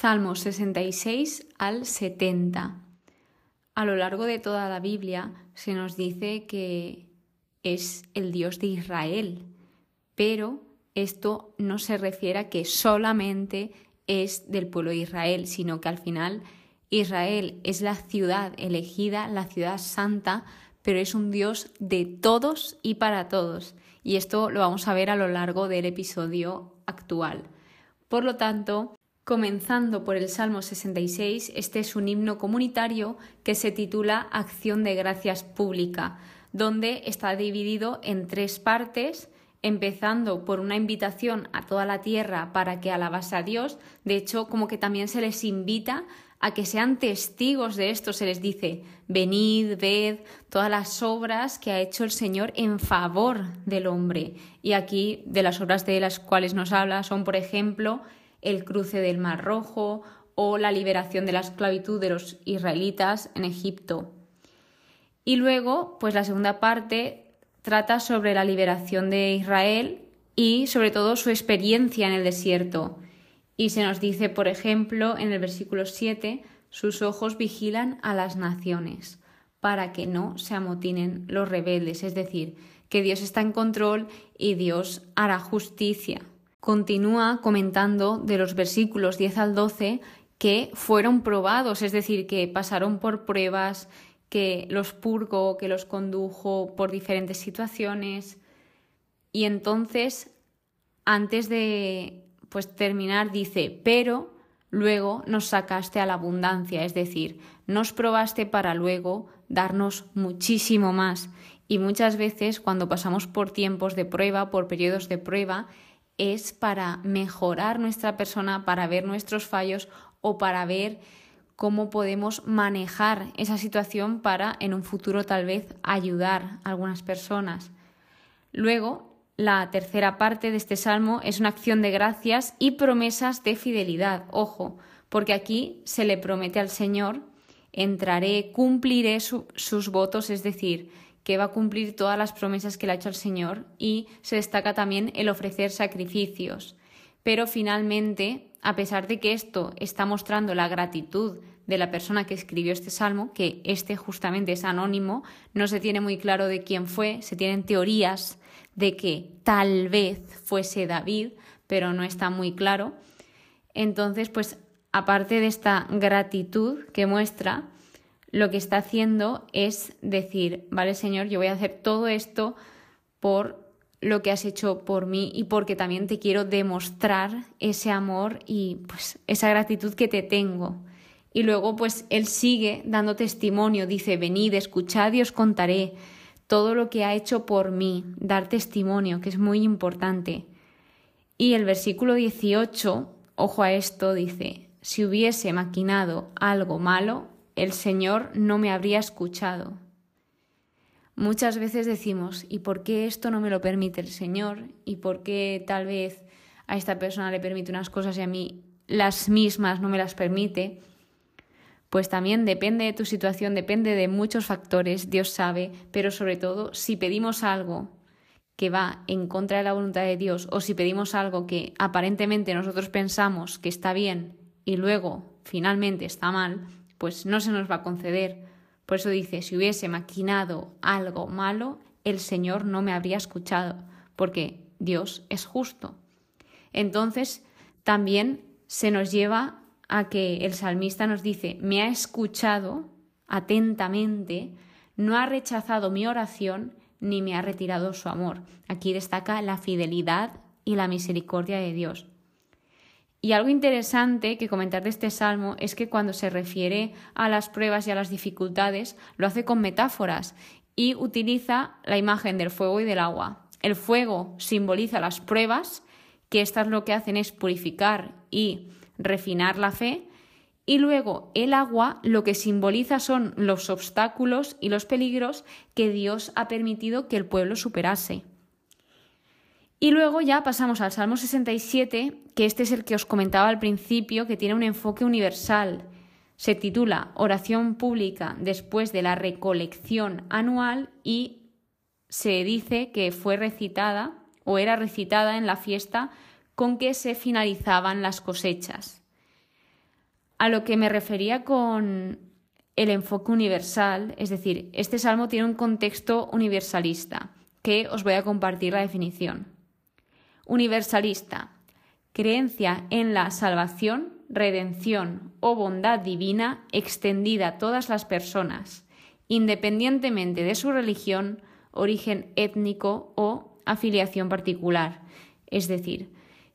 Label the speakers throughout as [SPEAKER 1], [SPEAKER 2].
[SPEAKER 1] Salmos 66 al 70. A lo largo de toda la Biblia se nos dice que es el Dios de Israel, pero esto no se refiere a que solamente es del pueblo de Israel, sino que al final Israel es la ciudad elegida, la ciudad santa, pero es un Dios de todos y para todos. Y esto lo vamos a ver a lo largo del episodio actual. Por lo tanto, Comenzando por el Salmo 66, este es un himno comunitario que se titula Acción de Gracias Pública, donde está dividido en tres partes, empezando por una invitación a toda la tierra para que alabase a Dios. De hecho, como que también se les invita a que sean testigos de esto. Se les dice, venid, ved todas las obras que ha hecho el Señor en favor del hombre. Y aquí, de las obras de las cuales nos habla, son, por ejemplo, el cruce del Mar Rojo o la liberación de la esclavitud de los israelitas en Egipto. Y luego, pues la segunda parte trata sobre la liberación de Israel y sobre todo su experiencia en el desierto. Y se nos dice, por ejemplo, en el versículo 7, sus ojos vigilan a las naciones para que no se amotinen los rebeldes, es decir, que Dios está en control y Dios hará justicia. Continúa comentando de los versículos 10 al 12 que fueron probados, es decir, que pasaron por pruebas, que los purgó, que los condujo por diferentes situaciones. Y entonces, antes de pues terminar, dice, pero luego nos sacaste a la abundancia, es decir, nos probaste para luego darnos muchísimo más. Y muchas veces cuando pasamos por tiempos de prueba, por periodos de prueba, es para mejorar nuestra persona, para ver nuestros fallos o para ver cómo podemos manejar esa situación para en un futuro tal vez ayudar a algunas personas. Luego, la tercera parte de este salmo es una acción de gracias y promesas de fidelidad. Ojo, porque aquí se le promete al Señor, entraré, cumpliré sus votos, es decir, que va a cumplir todas las promesas que le ha hecho el Señor y se destaca también el ofrecer sacrificios. Pero finalmente, a pesar de que esto está mostrando la gratitud de la persona que escribió este salmo, que este justamente es anónimo, no se tiene muy claro de quién fue, se tienen teorías de que tal vez fuese David, pero no está muy claro. Entonces, pues aparte de esta gratitud que muestra, lo que está haciendo es decir, vale Señor, yo voy a hacer todo esto por lo que has hecho por mí y porque también te quiero demostrar ese amor y pues esa gratitud que te tengo. Y luego pues él sigue dando testimonio, dice, venid, escuchad y os contaré todo lo que ha hecho por mí, dar testimonio, que es muy importante. Y el versículo 18, ojo a esto, dice, si hubiese maquinado algo malo, el Señor no me habría escuchado. Muchas veces decimos, ¿y por qué esto no me lo permite el Señor? ¿Y por qué tal vez a esta persona le permite unas cosas y a mí las mismas no me las permite? Pues también depende de tu situación, depende de muchos factores, Dios sabe, pero sobre todo si pedimos algo que va en contra de la voluntad de Dios o si pedimos algo que aparentemente nosotros pensamos que está bien y luego finalmente está mal, pues no se nos va a conceder. Por eso dice, si hubiese maquinado algo malo, el Señor no me habría escuchado, porque Dios es justo. Entonces, también se nos lleva a que el salmista nos dice, me ha escuchado atentamente, no ha rechazado mi oración, ni me ha retirado su amor. Aquí destaca la fidelidad y la misericordia de Dios. Y algo interesante que comentar de este salmo es que cuando se refiere a las pruebas y a las dificultades, lo hace con metáforas y utiliza la imagen del fuego y del agua. El fuego simboliza las pruebas, que estas lo que hacen es purificar y refinar la fe, y luego el agua lo que simboliza son los obstáculos y los peligros que Dios ha permitido que el pueblo superase. Y luego ya pasamos al Salmo 67, que este es el que os comentaba al principio, que tiene un enfoque universal. Se titula Oración pública después de la recolección anual y se dice que fue recitada o era recitada en la fiesta con que se finalizaban las cosechas. a lo que me refería con el enfoque universal, es decir, este salmo tiene un contexto universalista, que os voy a compartir la definición. Universalista, creencia en la salvación, redención o bondad divina extendida a todas las personas, independientemente de su religión, origen étnico o afiliación particular, es decir,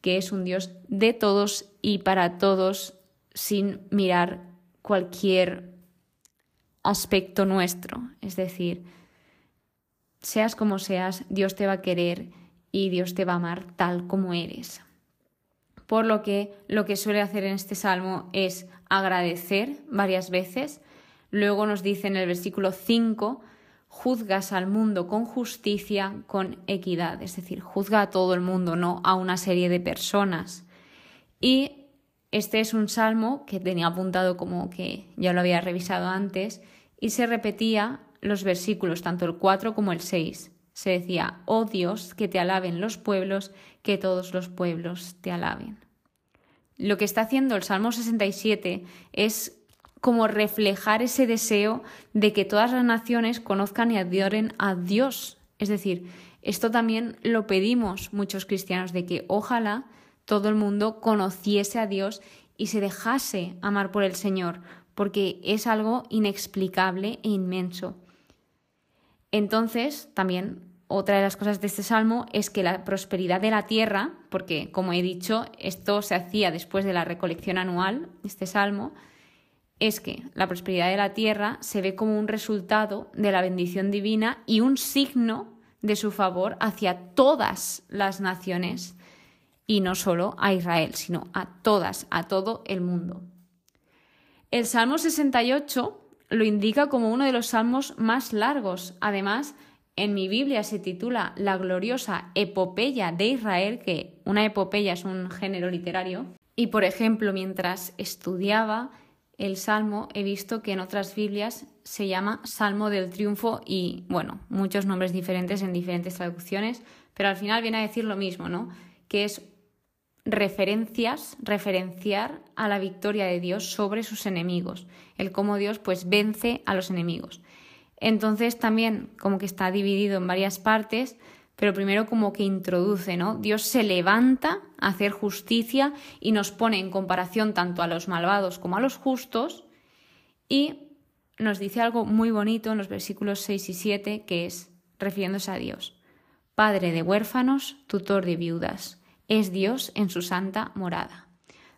[SPEAKER 1] que es un Dios de todos y para todos sin mirar cualquier aspecto nuestro, es decir, seas como seas, Dios te va a querer y Dios te va a amar tal como eres. Por lo que lo que suele hacer en este salmo es agradecer varias veces. Luego nos dice en el versículo 5, juzgas al mundo con justicia, con equidad, es decir, juzga a todo el mundo, no a una serie de personas. Y este es un salmo que tenía apuntado como que ya lo había revisado antes y se repetía los versículos, tanto el 4 como el 6. Se decía, oh Dios, que te alaben los pueblos, que todos los pueblos te alaben. Lo que está haciendo el Salmo 67 es como reflejar ese deseo de que todas las naciones conozcan y adoren a Dios. Es decir, esto también lo pedimos muchos cristianos, de que ojalá todo el mundo conociese a Dios y se dejase amar por el Señor, porque es algo inexplicable e inmenso. Entonces, también otra de las cosas de este salmo es que la prosperidad de la tierra, porque como he dicho, esto se hacía después de la recolección anual, este salmo, es que la prosperidad de la tierra se ve como un resultado de la bendición divina y un signo de su favor hacia todas las naciones y no solo a Israel, sino a todas, a todo el mundo. El Salmo 68 lo indica como uno de los salmos más largos. Además, en mi Biblia se titula La gloriosa epopeya de Israel, que una epopeya es un género literario. Y, por ejemplo, mientras estudiaba el Salmo, he visto que en otras Biblias se llama Salmo del Triunfo y, bueno, muchos nombres diferentes en diferentes traducciones, pero al final viene a decir lo mismo, ¿no? Que es referencias, referenciar a la victoria de Dios sobre sus enemigos, el cómo Dios pues vence a los enemigos. Entonces también como que está dividido en varias partes, pero primero como que introduce, ¿no? Dios se levanta a hacer justicia y nos pone en comparación tanto a los malvados como a los justos y nos dice algo muy bonito en los versículos 6 y 7 que es refiriéndose a Dios. Padre de huérfanos, tutor de viudas es Dios en su santa morada.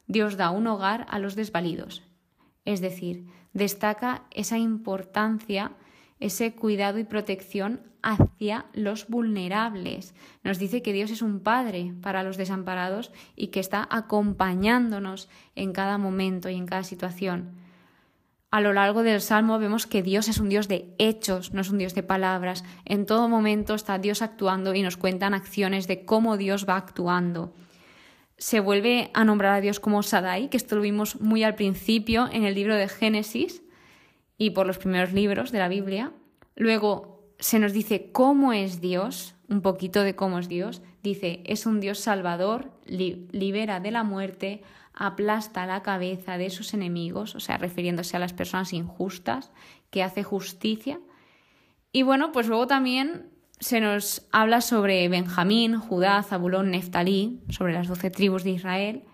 [SPEAKER 1] Dios da un hogar a los desvalidos, es decir, destaca esa importancia, ese cuidado y protección hacia los vulnerables. Nos dice que Dios es un Padre para los desamparados y que está acompañándonos en cada momento y en cada situación. A lo largo del Salmo vemos que Dios es un Dios de hechos, no es un Dios de palabras. En todo momento está Dios actuando y nos cuentan acciones de cómo Dios va actuando. Se vuelve a nombrar a Dios como Sadai, que esto lo vimos muy al principio en el libro de Génesis y por los primeros libros de la Biblia. Luego se nos dice cómo es Dios, un poquito de cómo es Dios. Dice, es un Dios salvador, libera de la muerte, aplasta la cabeza de sus enemigos, o sea, refiriéndose a las personas injustas, que hace justicia. Y bueno, pues luego también se nos habla sobre Benjamín, Judá, Zabulón, Neftalí, sobre las doce tribus de Israel.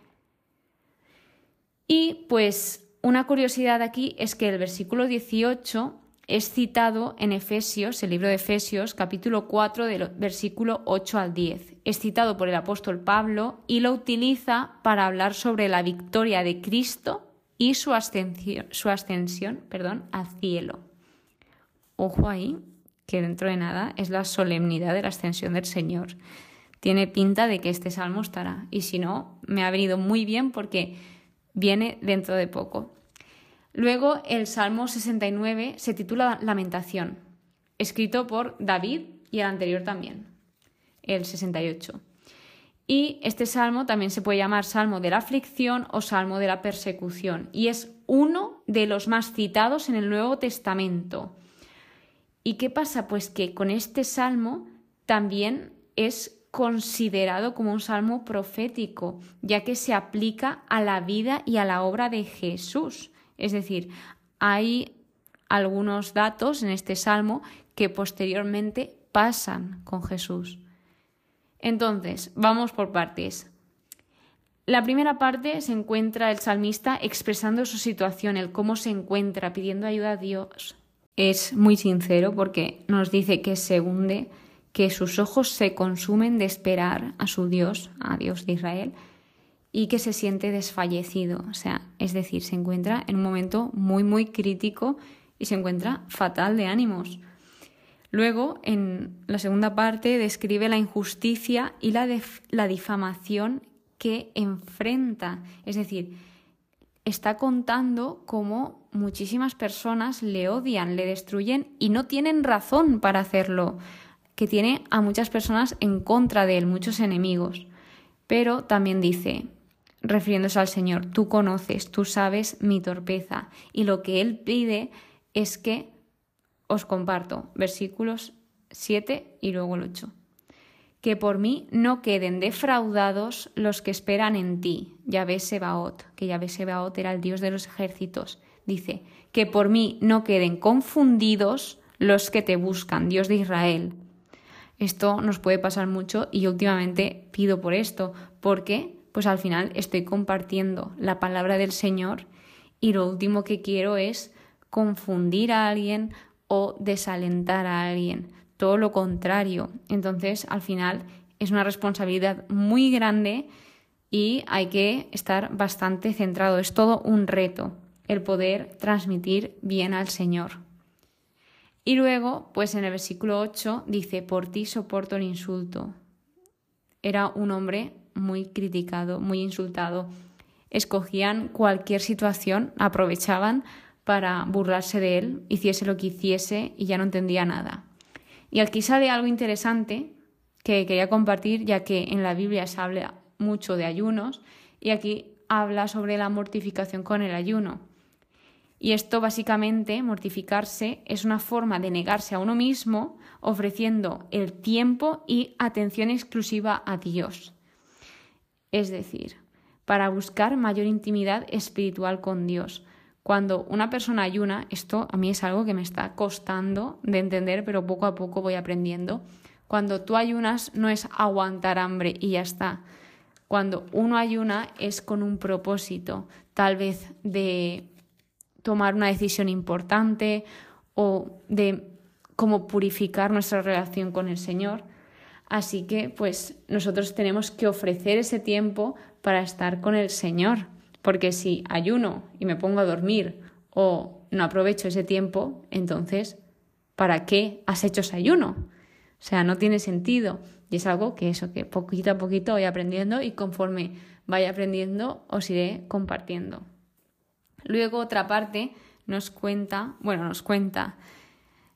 [SPEAKER 1] Y pues una curiosidad aquí es que el versículo 18 es citado en Efesios, el libro de Efesios, capítulo 4, del versículo 8 al 10. Es citado por el apóstol Pablo y lo utiliza para hablar sobre la victoria de Cristo y su ascensión, su ascensión perdón, al cielo. Ojo ahí, que dentro de nada es la solemnidad de la ascensión del Señor. Tiene pinta de que este salmo estará. Y si no, me ha venido muy bien porque viene dentro de poco. Luego el Salmo 69 se titula Lamentación, escrito por David y el anterior también, el 68. Y este salmo también se puede llamar Salmo de la aflicción o Salmo de la persecución y es uno de los más citados en el Nuevo Testamento. ¿Y qué pasa? Pues que con este salmo también es considerado como un salmo profético, ya que se aplica a la vida y a la obra de Jesús. Es decir, hay algunos datos en este salmo que posteriormente pasan con Jesús. Entonces, vamos por partes. La primera parte se encuentra el salmista expresando su situación, el cómo se encuentra, pidiendo ayuda a Dios. Es muy sincero porque nos dice que se hunde, que sus ojos se consumen de esperar a su Dios, a Dios de Israel, y que se siente desfallecido. O sea, es decir, se encuentra en un momento muy, muy crítico y se encuentra fatal de ánimos. Luego, en la segunda parte, describe la injusticia y la, la difamación que enfrenta. Es decir, está contando cómo muchísimas personas le odian, le destruyen y no tienen razón para hacerlo, que tiene a muchas personas en contra de él, muchos enemigos. Pero también dice, refiriéndose al Señor, tú conoces, tú sabes mi torpeza y lo que él pide es que os comparto versículos 7 y luego el 8. Que por mí no queden defraudados los que esperan en ti, Yahvé Sebaot, que Yahvé Sebaot era el Dios de los ejércitos. Dice, que por mí no queden confundidos los que te buscan, Dios de Israel. Esto nos puede pasar mucho y últimamente pido por esto, porque pues al final estoy compartiendo la palabra del Señor y lo último que quiero es confundir a alguien o desalentar a alguien. Todo lo contrario. Entonces, al final, es una responsabilidad muy grande y hay que estar bastante centrado. Es todo un reto el poder transmitir bien al Señor. Y luego, pues en el versículo 8 dice, por ti soporto el insulto. Era un hombre muy criticado, muy insultado. Escogían cualquier situación, aprovechaban para burlarse de él, hiciese lo que hiciese y ya no entendía nada. Y aquí sale algo interesante que quería compartir, ya que en la Biblia se habla mucho de ayunos y aquí habla sobre la mortificación con el ayuno. Y esto básicamente, mortificarse, es una forma de negarse a uno mismo ofreciendo el tiempo y atención exclusiva a Dios. Es decir, para buscar mayor intimidad espiritual con Dios, cuando una persona ayuna, esto a mí es algo que me está costando de entender, pero poco a poco voy aprendiendo. Cuando tú ayunas no es aguantar hambre y ya está. Cuando uno ayuna es con un propósito, tal vez de tomar una decisión importante o de cómo purificar nuestra relación con el Señor. Así que pues nosotros tenemos que ofrecer ese tiempo para estar con el Señor. Porque si ayuno y me pongo a dormir o no aprovecho ese tiempo, entonces, ¿para qué has hecho ese ayuno? O sea, no tiene sentido. Y es algo que eso, que poquito a poquito voy aprendiendo y conforme vaya aprendiendo os iré compartiendo. Luego otra parte nos cuenta, bueno, nos cuenta,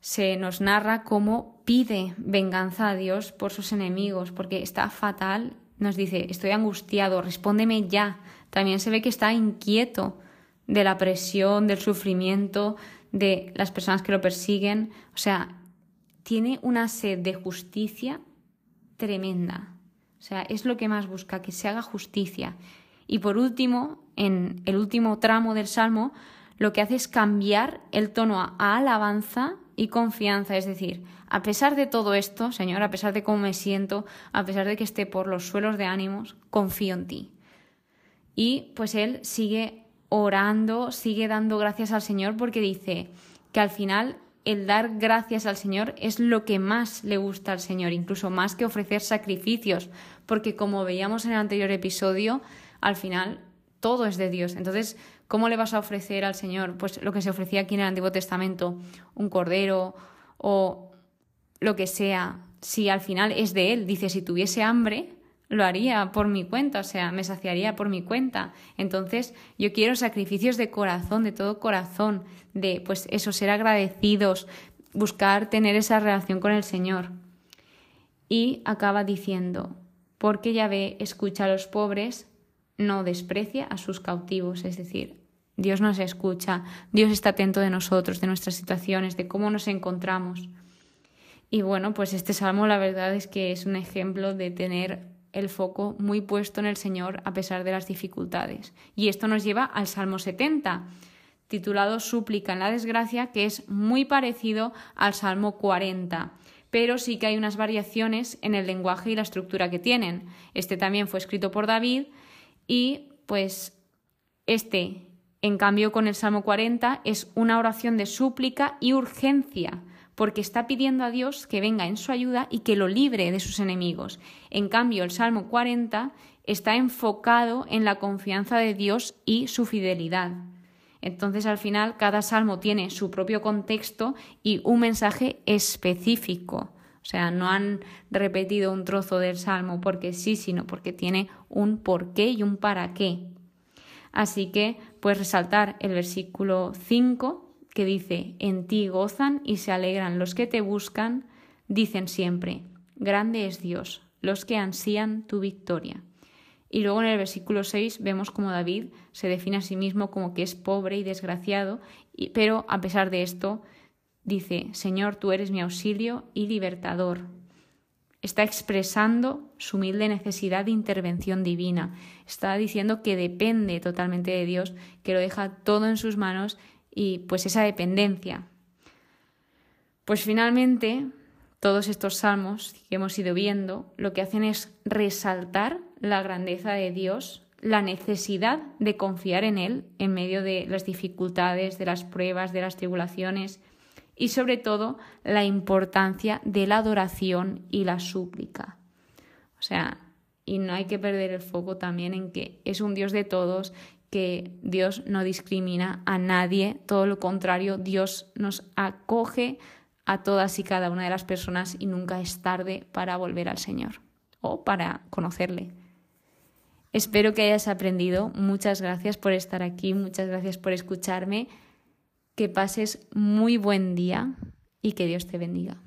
[SPEAKER 1] se nos narra cómo pide venganza a Dios por sus enemigos, porque está fatal, nos dice, estoy angustiado, respóndeme ya, también se ve que está inquieto de la presión, del sufrimiento, de las personas que lo persiguen. O sea, tiene una sed de justicia tremenda. O sea, es lo que más busca, que se haga justicia. Y por último, en el último tramo del Salmo, lo que hace es cambiar el tono a alabanza y confianza. Es decir, a pesar de todo esto, Señor, a pesar de cómo me siento, a pesar de que esté por los suelos de ánimos, confío en ti. Y pues él sigue orando, sigue dando gracias al Señor porque dice que al final el dar gracias al Señor es lo que más le gusta al Señor, incluso más que ofrecer sacrificios, porque como veíamos en el anterior episodio, al final todo es de Dios. Entonces, ¿cómo le vas a ofrecer al Señor? Pues lo que se ofrecía aquí en el Antiguo Testamento, un cordero o lo que sea, si al final es de Él. Dice, si tuviese hambre, lo haría por mi cuenta, o sea, me saciaría por mi cuenta. Entonces, yo quiero sacrificios de corazón, de todo corazón, de pues eso, ser agradecidos, buscar tener esa relación con el Señor. Y acaba diciendo, porque Yahvé escucha a los pobres, no desprecia a sus cautivos, es decir, Dios nos escucha, Dios está atento de nosotros, de nuestras situaciones, de cómo nos encontramos. Y bueno, pues este salmo la verdad es que es un ejemplo de tener el foco muy puesto en el Señor a pesar de las dificultades. Y esto nos lleva al Salmo 70, titulado Súplica en la desgracia, que es muy parecido al Salmo 40 pero sí que hay unas variaciones en el lenguaje y la estructura que tienen. Este también fue escrito por David y pues este, en cambio con el Salmo 40, es una oración de súplica y urgencia porque está pidiendo a Dios que venga en su ayuda y que lo libre de sus enemigos. En cambio, el Salmo 40 está enfocado en la confianza de Dios y su fidelidad. Entonces, al final, cada salmo tiene su propio contexto y un mensaje específico. O sea, no han repetido un trozo del salmo porque sí, sino porque tiene un porqué y un para qué. Así que, pues resaltar el versículo 5 que dice, en ti gozan y se alegran los que te buscan, dicen siempre, grande es Dios, los que ansían tu victoria. Y luego en el versículo 6 vemos como David se define a sí mismo como que es pobre y desgraciado, pero a pesar de esto dice, Señor, tú eres mi auxilio y libertador. Está expresando su humilde necesidad de intervención divina. Está diciendo que depende totalmente de Dios, que lo deja todo en sus manos y pues esa dependencia. Pues finalmente, todos estos salmos que hemos ido viendo lo que hacen es resaltar la grandeza de Dios, la necesidad de confiar en Él en medio de las dificultades, de las pruebas, de las tribulaciones y sobre todo la importancia de la adoración y la súplica. O sea, y no hay que perder el foco también en que es un Dios de todos que Dios no discrimina a nadie, todo lo contrario, Dios nos acoge a todas y cada una de las personas y nunca es tarde para volver al Señor o para conocerle. Espero que hayas aprendido. Muchas gracias por estar aquí, muchas gracias por escucharme que pases muy buen día y que Dios te bendiga.